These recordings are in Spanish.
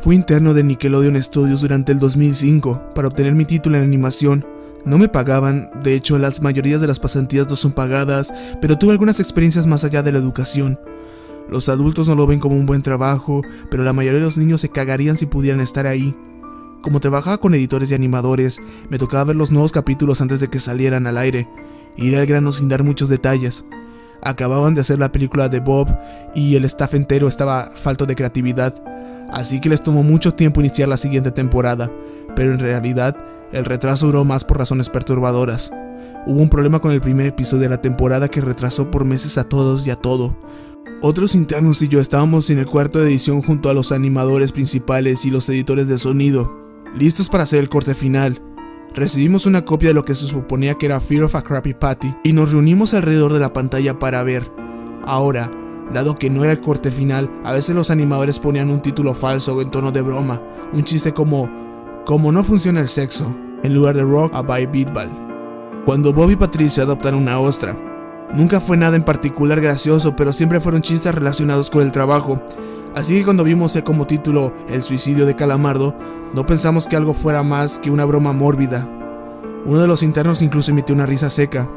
Fui interno de Nickelodeon Studios durante el 2005 para obtener mi título en animación. No me pagaban, de hecho las mayorías de las pasantías no son pagadas, pero tuve algunas experiencias más allá de la educación. Los adultos no lo ven como un buen trabajo, pero la mayoría de los niños se cagarían si pudieran estar ahí. Como trabajaba con editores y animadores, me tocaba ver los nuevos capítulos antes de que salieran al aire, ir al grano sin dar muchos detalles. Acababan de hacer la película de Bob y el staff entero estaba falto de creatividad, así que les tomó mucho tiempo iniciar la siguiente temporada, pero en realidad el retraso duró más por razones perturbadoras. Hubo un problema con el primer episodio de la temporada que retrasó por meses a todos y a todo. Otros internos y yo estábamos en el cuarto de edición junto a los animadores principales y los editores de sonido, listos para hacer el corte final. Recibimos una copia de lo que se suponía que era Fear of a Crappy Patty y nos reunimos alrededor de la pantalla para ver. Ahora, dado que no era el corte final, a veces los animadores ponían un título falso en tono de broma, un chiste como Como no funciona el sexo, en lugar de Rock a by Beatball. Cuando Bob y Patricia adoptan una ostra, nunca fue nada en particular gracioso, pero siempre fueron chistes relacionados con el trabajo. Así que cuando vimos como título El suicidio de Calamardo, no pensamos que algo fuera más que una broma mórbida. Uno de los internos incluso emitió una risa seca.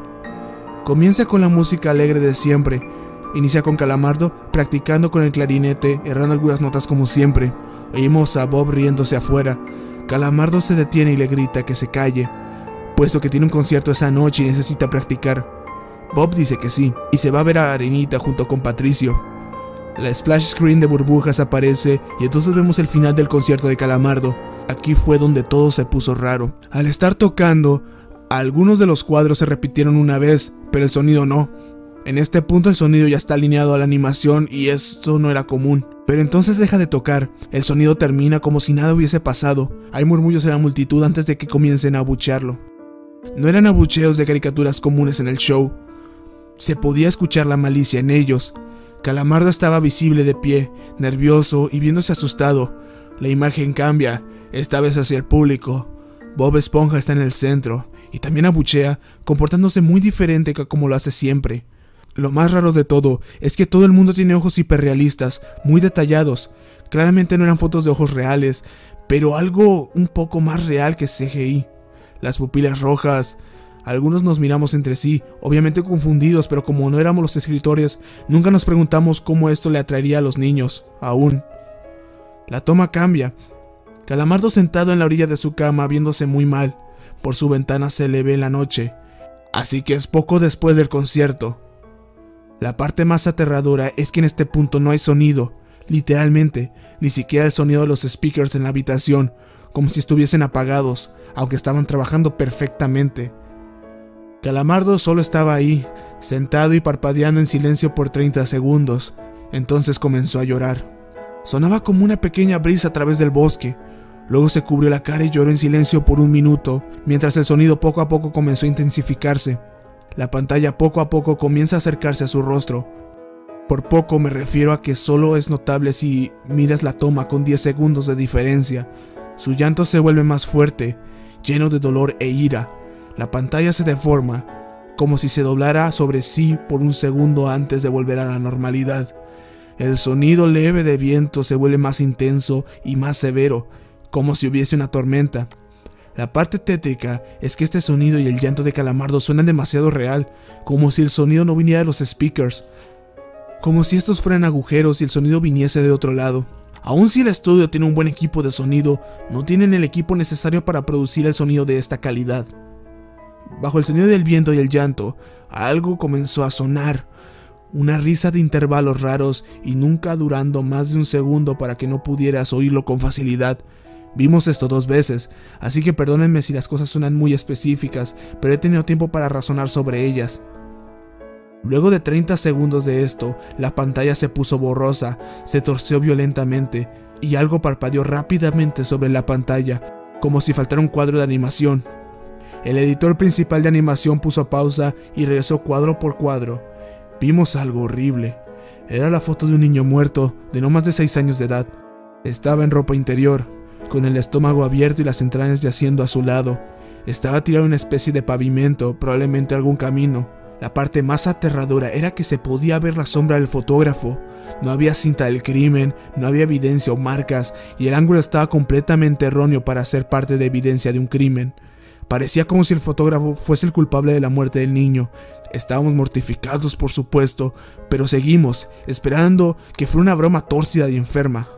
Comienza con la música alegre de siempre. Inicia con Calamardo practicando con el clarinete, errando algunas notas como siempre. Oímos a Bob riéndose afuera. Calamardo se detiene y le grita que se calle, puesto que tiene un concierto esa noche y necesita practicar. Bob dice que sí, y se va a ver a Arenita junto con Patricio. La splash screen de burbujas aparece y entonces vemos el final del concierto de Calamardo. Aquí fue donde todo se puso raro. Al estar tocando, algunos de los cuadros se repitieron una vez, pero el sonido no. En este punto el sonido ya está alineado a la animación y esto no era común. Pero entonces deja de tocar, el sonido termina como si nada hubiese pasado. Hay murmullos en la multitud antes de que comiencen a abuchearlo. No eran abucheos de caricaturas comunes en el show. Se podía escuchar la malicia en ellos, Calamardo estaba visible de pie, nervioso y viéndose asustado. La imagen cambia, esta vez hacia el público. Bob Esponja está en el centro y también abuchea, comportándose muy diferente que como lo hace siempre. Lo más raro de todo es que todo el mundo tiene ojos hiperrealistas, muy detallados. Claramente no eran fotos de ojos reales, pero algo un poco más real que CGI. Las pupilas rojas, algunos nos miramos entre sí, obviamente confundidos, pero como no éramos los escritores, nunca nos preguntamos cómo esto le atraería a los niños, aún. La toma cambia. Calamardo sentado en la orilla de su cama viéndose muy mal. Por su ventana se le ve la noche. Así que es poco después del concierto. La parte más aterradora es que en este punto no hay sonido, literalmente, ni siquiera el sonido de los speakers en la habitación, como si estuviesen apagados, aunque estaban trabajando perfectamente. Calamardo solo estaba ahí, sentado y parpadeando en silencio por 30 segundos. Entonces comenzó a llorar. Sonaba como una pequeña brisa a través del bosque. Luego se cubrió la cara y lloró en silencio por un minuto, mientras el sonido poco a poco comenzó a intensificarse. La pantalla poco a poco comienza a acercarse a su rostro. Por poco me refiero a que solo es notable si miras la toma con 10 segundos de diferencia. Su llanto se vuelve más fuerte, lleno de dolor e ira. La pantalla se deforma, como si se doblara sobre sí por un segundo antes de volver a la normalidad. El sonido leve de viento se vuelve más intenso y más severo, como si hubiese una tormenta. La parte tétrica es que este sonido y el llanto de Calamardo suenan demasiado real, como si el sonido no viniera de los speakers, como si estos fueran agujeros y el sonido viniese de otro lado. Aun si el estudio tiene un buen equipo de sonido, no tienen el equipo necesario para producir el sonido de esta calidad. Bajo el sonido del viento y el llanto, algo comenzó a sonar. Una risa de intervalos raros y nunca durando más de un segundo para que no pudieras oírlo con facilidad. Vimos esto dos veces, así que perdónenme si las cosas suenan muy específicas, pero he tenido tiempo para razonar sobre ellas. Luego de 30 segundos de esto, la pantalla se puso borrosa, se torció violentamente y algo parpadeó rápidamente sobre la pantalla, como si faltara un cuadro de animación. El editor principal de animación puso pausa y regresó cuadro por cuadro. Vimos algo horrible. Era la foto de un niño muerto, de no más de 6 años de edad. Estaba en ropa interior, con el estómago abierto y las entrañas yaciendo a su lado. Estaba tirado una especie de pavimento, probablemente algún camino. La parte más aterradora era que se podía ver la sombra del fotógrafo. No había cinta del crimen, no había evidencia o marcas, y el ángulo estaba completamente erróneo para ser parte de evidencia de un crimen. Parecía como si el fotógrafo fuese el culpable de la muerte del niño. Estábamos mortificados, por supuesto, pero seguimos, esperando que fuera una broma tórcida y enferma.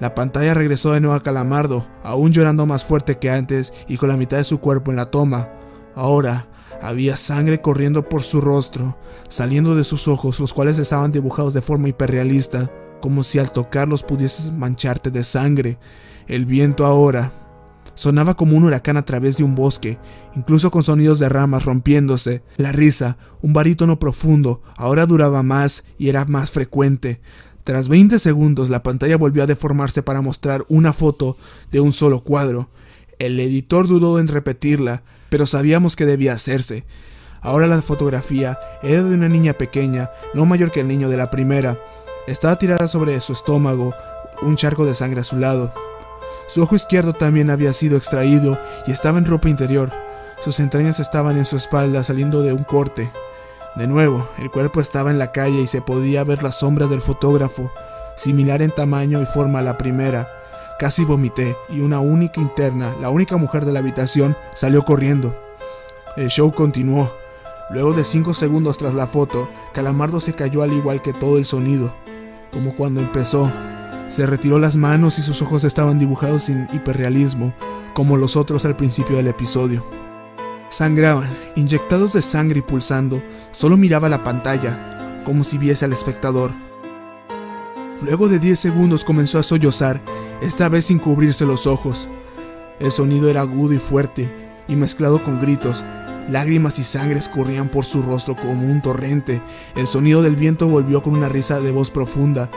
La pantalla regresó de nuevo a Calamardo, aún llorando más fuerte que antes y con la mitad de su cuerpo en la toma. Ahora, había sangre corriendo por su rostro, saliendo de sus ojos, los cuales estaban dibujados de forma hiperrealista, como si al tocarlos pudieses mancharte de sangre. El viento ahora sonaba como un huracán a través de un bosque, incluso con sonidos de ramas rompiéndose. La risa, un barítono profundo, ahora duraba más y era más frecuente. Tras 20 segundos la pantalla volvió a deformarse para mostrar una foto de un solo cuadro. El editor dudó en repetirla, pero sabíamos que debía hacerse. Ahora la fotografía era de una niña pequeña, no mayor que el niño de la primera. Estaba tirada sobre su estómago, un charco de sangre a su lado. Su ojo izquierdo también había sido extraído y estaba en ropa interior. Sus entrañas estaban en su espalda saliendo de un corte. De nuevo, el cuerpo estaba en la calle y se podía ver la sombra del fotógrafo, similar en tamaño y forma a la primera. Casi vomité y una única interna, la única mujer de la habitación, salió corriendo. El show continuó. Luego de cinco segundos tras la foto, Calamardo se cayó al igual que todo el sonido, como cuando empezó. Se retiró las manos y sus ojos estaban dibujados sin hiperrealismo, como los otros al principio del episodio. Sangraban, inyectados de sangre y pulsando, solo miraba la pantalla, como si viese al espectador. Luego de 10 segundos comenzó a sollozar esta vez sin cubrirse los ojos. El sonido era agudo y fuerte, y mezclado con gritos, lágrimas y sangre escurrían por su rostro como un torrente. El sonido del viento volvió con una risa de voz profunda.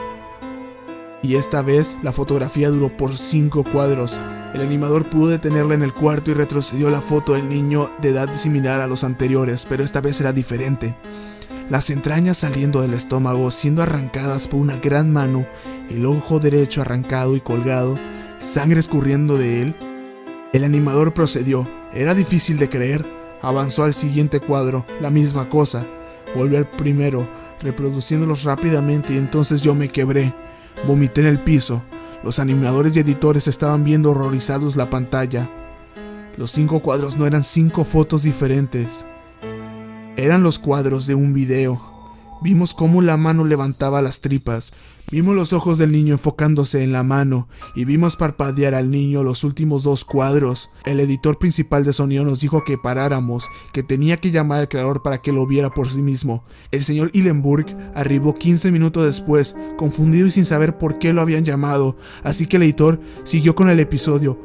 Y esta vez la fotografía duró por cinco cuadros. El animador pudo detenerla en el cuarto y retrocedió la foto del niño de edad similar a los anteriores, pero esta vez era diferente. Las entrañas saliendo del estómago siendo arrancadas por una gran mano el ojo derecho arrancado y colgado, sangre escurriendo de él. El animador procedió. Era difícil de creer. Avanzó al siguiente cuadro, la misma cosa. Volvió al primero, reproduciéndolos rápidamente y entonces yo me quebré. Vomité en el piso. Los animadores y editores estaban viendo horrorizados la pantalla. Los cinco cuadros no eran cinco fotos diferentes. Eran los cuadros de un video. Vimos cómo la mano levantaba las tripas, vimos los ojos del niño enfocándose en la mano y vimos parpadear al niño los últimos dos cuadros. El editor principal de sonido nos dijo que paráramos, que tenía que llamar al creador para que lo viera por sí mismo. El señor Hillenburg arribó 15 minutos después, confundido y sin saber por qué lo habían llamado, así que el editor siguió con el episodio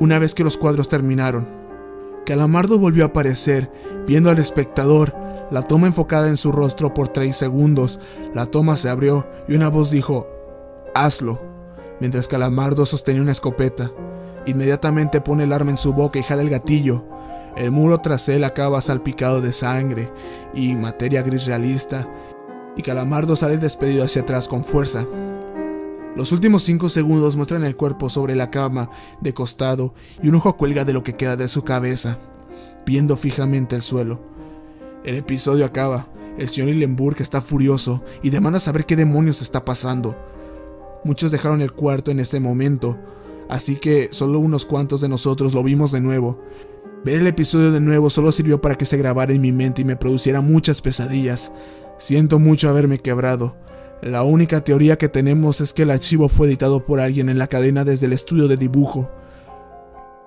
una vez que los cuadros terminaron. Calamardo volvió a aparecer, viendo al espectador, la toma enfocada en su rostro por tres segundos. La toma se abrió y una voz dijo, hazlo, mientras Calamardo sostenía una escopeta. Inmediatamente pone el arma en su boca y jala el gatillo. El muro tras él acaba salpicado de sangre y materia gris realista, y Calamardo sale despedido hacia atrás con fuerza. Los últimos cinco segundos muestran el cuerpo sobre la cama, de costado, y un ojo cuelga de lo que queda de su cabeza, viendo fijamente el suelo. El episodio acaba. El señor Hillenburg está furioso y demanda saber qué demonios está pasando. Muchos dejaron el cuarto en este momento, así que solo unos cuantos de nosotros lo vimos de nuevo. Ver el episodio de nuevo solo sirvió para que se grabara en mi mente y me produciera muchas pesadillas. Siento mucho haberme quebrado. La única teoría que tenemos es que el archivo fue editado por alguien en la cadena desde el estudio de dibujo.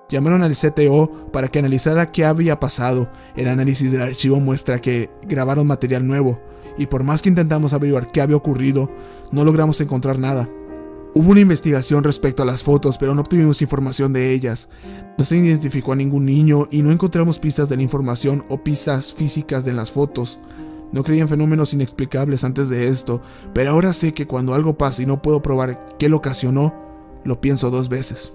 Llamaron al CTO para que analizara qué había pasado. El análisis del archivo muestra que grabaron material nuevo, y por más que intentamos averiguar qué había ocurrido, no logramos encontrar nada. Hubo una investigación respecto a las fotos, pero no obtuvimos información de ellas. No se identificó a ningún niño y no encontramos pistas de la información o pistas físicas de las fotos. No creía en fenómenos inexplicables antes de esto, pero ahora sé que cuando algo pasa y no puedo probar qué lo ocasionó, lo pienso dos veces.